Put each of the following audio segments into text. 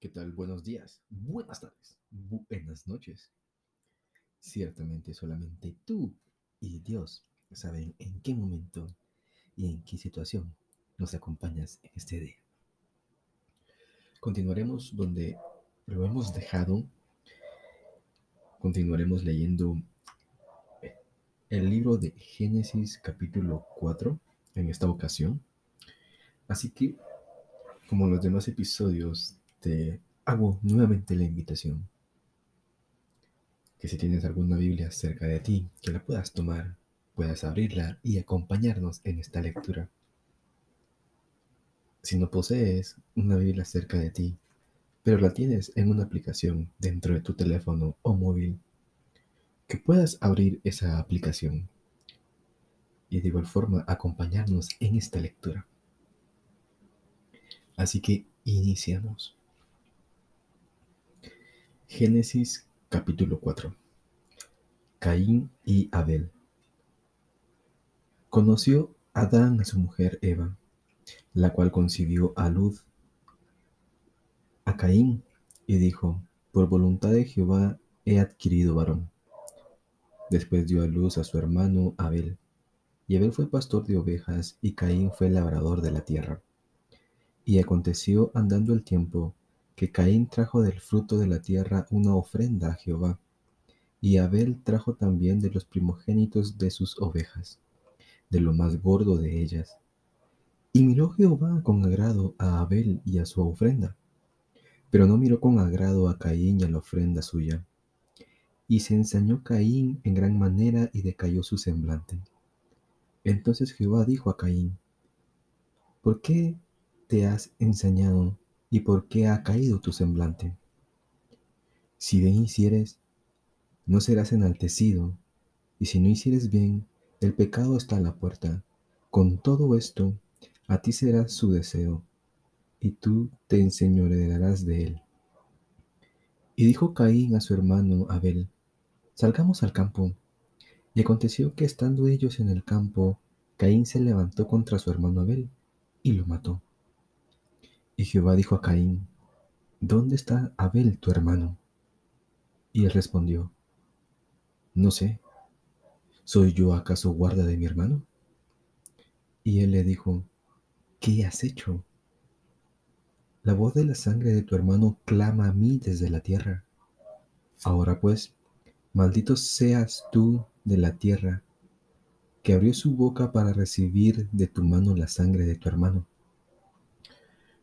¿Qué tal? Buenos días, buenas tardes, buenas noches. Ciertamente solamente tú y Dios saben en qué momento y en qué situación nos acompañas en este día. Continuaremos donde lo hemos dejado. Continuaremos leyendo el libro de Génesis capítulo 4 en esta ocasión. Así que, como los demás episodios te hago nuevamente la invitación que si tienes alguna Biblia cerca de ti, que la puedas tomar, puedas abrirla y acompañarnos en esta lectura. Si no posees una Biblia cerca de ti, pero la tienes en una aplicación dentro de tu teléfono o móvil, que puedas abrir esa aplicación y de igual forma acompañarnos en esta lectura. Así que iniciamos. Génesis capítulo 4 Caín y Abel Conoció Adán a su mujer Eva, la cual concibió a luz a Caín y dijo, por voluntad de Jehová he adquirido varón. Después dio a luz a su hermano Abel, y Abel fue pastor de ovejas y Caín fue labrador de la tierra. Y aconteció andando el tiempo que Caín trajo del fruto de la tierra una ofrenda a Jehová, y Abel trajo también de los primogénitos de sus ovejas, de lo más gordo de ellas. Y miró Jehová con agrado a Abel y a su ofrenda, pero no miró con agrado a Caín y a la ofrenda suya. Y se ensañó Caín en gran manera y decayó su semblante. Entonces Jehová dijo a Caín, ¿por qué te has ensañado y por qué ha caído tu semblante. Si bien hicieres, no serás enaltecido, y si no hicieres bien, el pecado está a la puerta. Con todo esto, a ti será su deseo, y tú te enseñorearás de él. Y dijo Caín a su hermano Abel, Salgamos al campo. Y aconteció que estando ellos en el campo, Caín se levantó contra su hermano Abel, y lo mató. Y Jehová dijo a Caín, ¿Dónde está Abel tu hermano? Y él respondió, No sé, ¿soy yo acaso guarda de mi hermano? Y él le dijo, ¿qué has hecho? La voz de la sangre de tu hermano clama a mí desde la tierra. Ahora pues, maldito seas tú de la tierra, que abrió su boca para recibir de tu mano la sangre de tu hermano.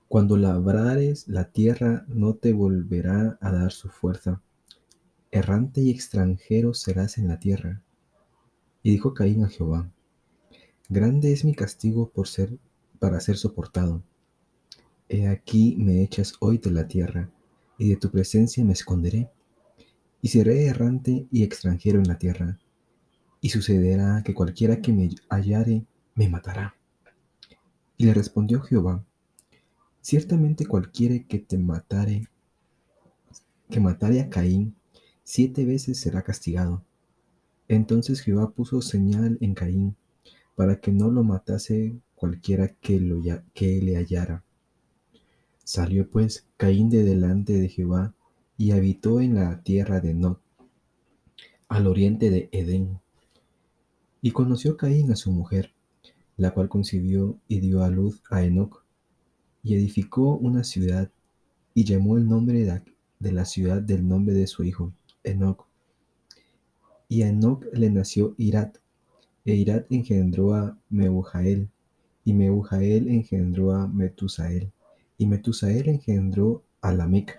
Cuando labrares la tierra no te volverá a dar su fuerza. Errante y extranjero serás en la tierra. Y dijo Caín a Jehová, Grande es mi castigo por ser para ser soportado. He aquí me echas hoy de la tierra, y de tu presencia me esconderé, y seré errante y extranjero en la tierra, y sucederá que cualquiera que me hallare me matará. Y le respondió Jehová, Ciertamente cualquiera que te matare, que matare a Caín, siete veces será castigado. Entonces Jehová puso señal en Caín, para que no lo matase cualquiera que, lo, que le hallara. Salió pues Caín de delante de Jehová y habitó en la tierra de Nod, al oriente de Edén. Y conoció Caín a su mujer, la cual concibió y dio a luz a Enoc y edificó una ciudad y llamó el nombre de la ciudad del nombre de su hijo, Enoc. Y a Enoc le nació Irat, e Irat engendró a Meujael, y Meujael engendró a Metusael, y Metusael engendró a Lamec.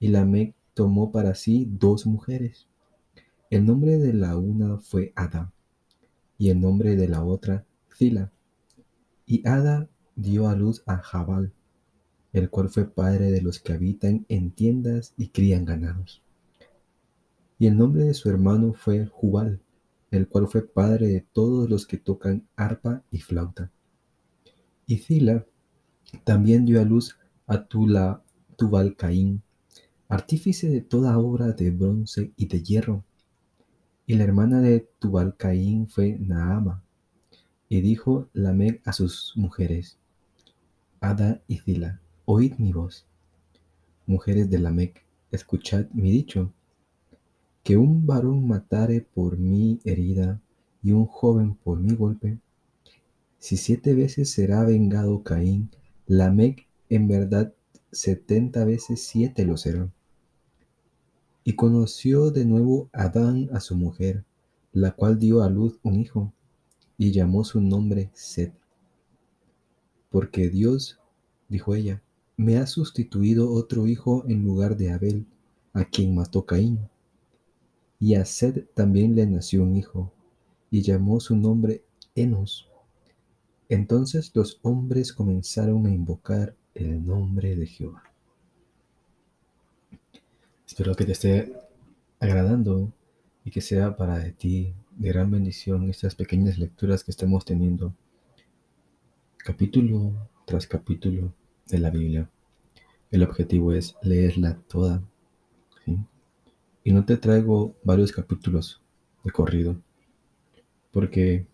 Y Lamec tomó para sí dos mujeres. El nombre de la una fue Ada, y el nombre de la otra Zila. Y Ada dio a luz a Jabal, el cual fue padre de los que habitan en tiendas y crían ganados. Y el nombre de su hermano fue Jubal, el cual fue padre de todos los que tocan arpa y flauta. Y Zila también dio a luz a Tula, Tubal Caín, artífice de toda obra de bronce y de hierro. Y la hermana de Tubal Caín fue Naama. Y dijo Lamec a sus mujeres, Ada y Zila, oíd mi voz. mujeres de Lamec, escuchad mi dicho, que un varón matare por mi herida y un joven por mi golpe, si siete veces será vengado Caín, Lamec en verdad setenta veces siete lo será. Y conoció de nuevo Adán a su mujer, la cual dio a luz un hijo, y llamó su nombre Set. Porque Dios, dijo ella, me ha sustituido otro hijo en lugar de Abel, a quien mató Caín. Y a Sed también le nació un hijo, y llamó su nombre Enos. Entonces los hombres comenzaron a invocar el nombre de Jehová. Espero que te esté agradando y que sea para ti de gran bendición estas pequeñas lecturas que estamos teniendo, capítulo tras capítulo de la Biblia. El objetivo es leerla toda. Y no te traigo varios capítulos de corrido, porque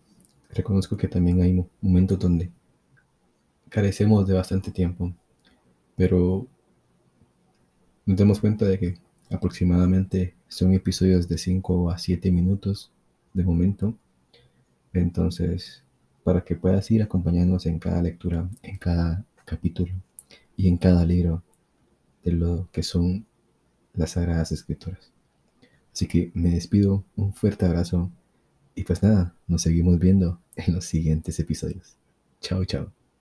reconozco que también hay momentos donde carecemos de bastante tiempo, pero nos damos cuenta de que aproximadamente son episodios de 5 a 7 minutos de momento. Entonces, para que puedas ir acompañándonos en cada lectura, en cada capítulo y en cada libro de lo que son las Sagradas Escrituras. Así que me despido, un fuerte abrazo y pues nada, nos seguimos viendo en los siguientes episodios. Chao, chao.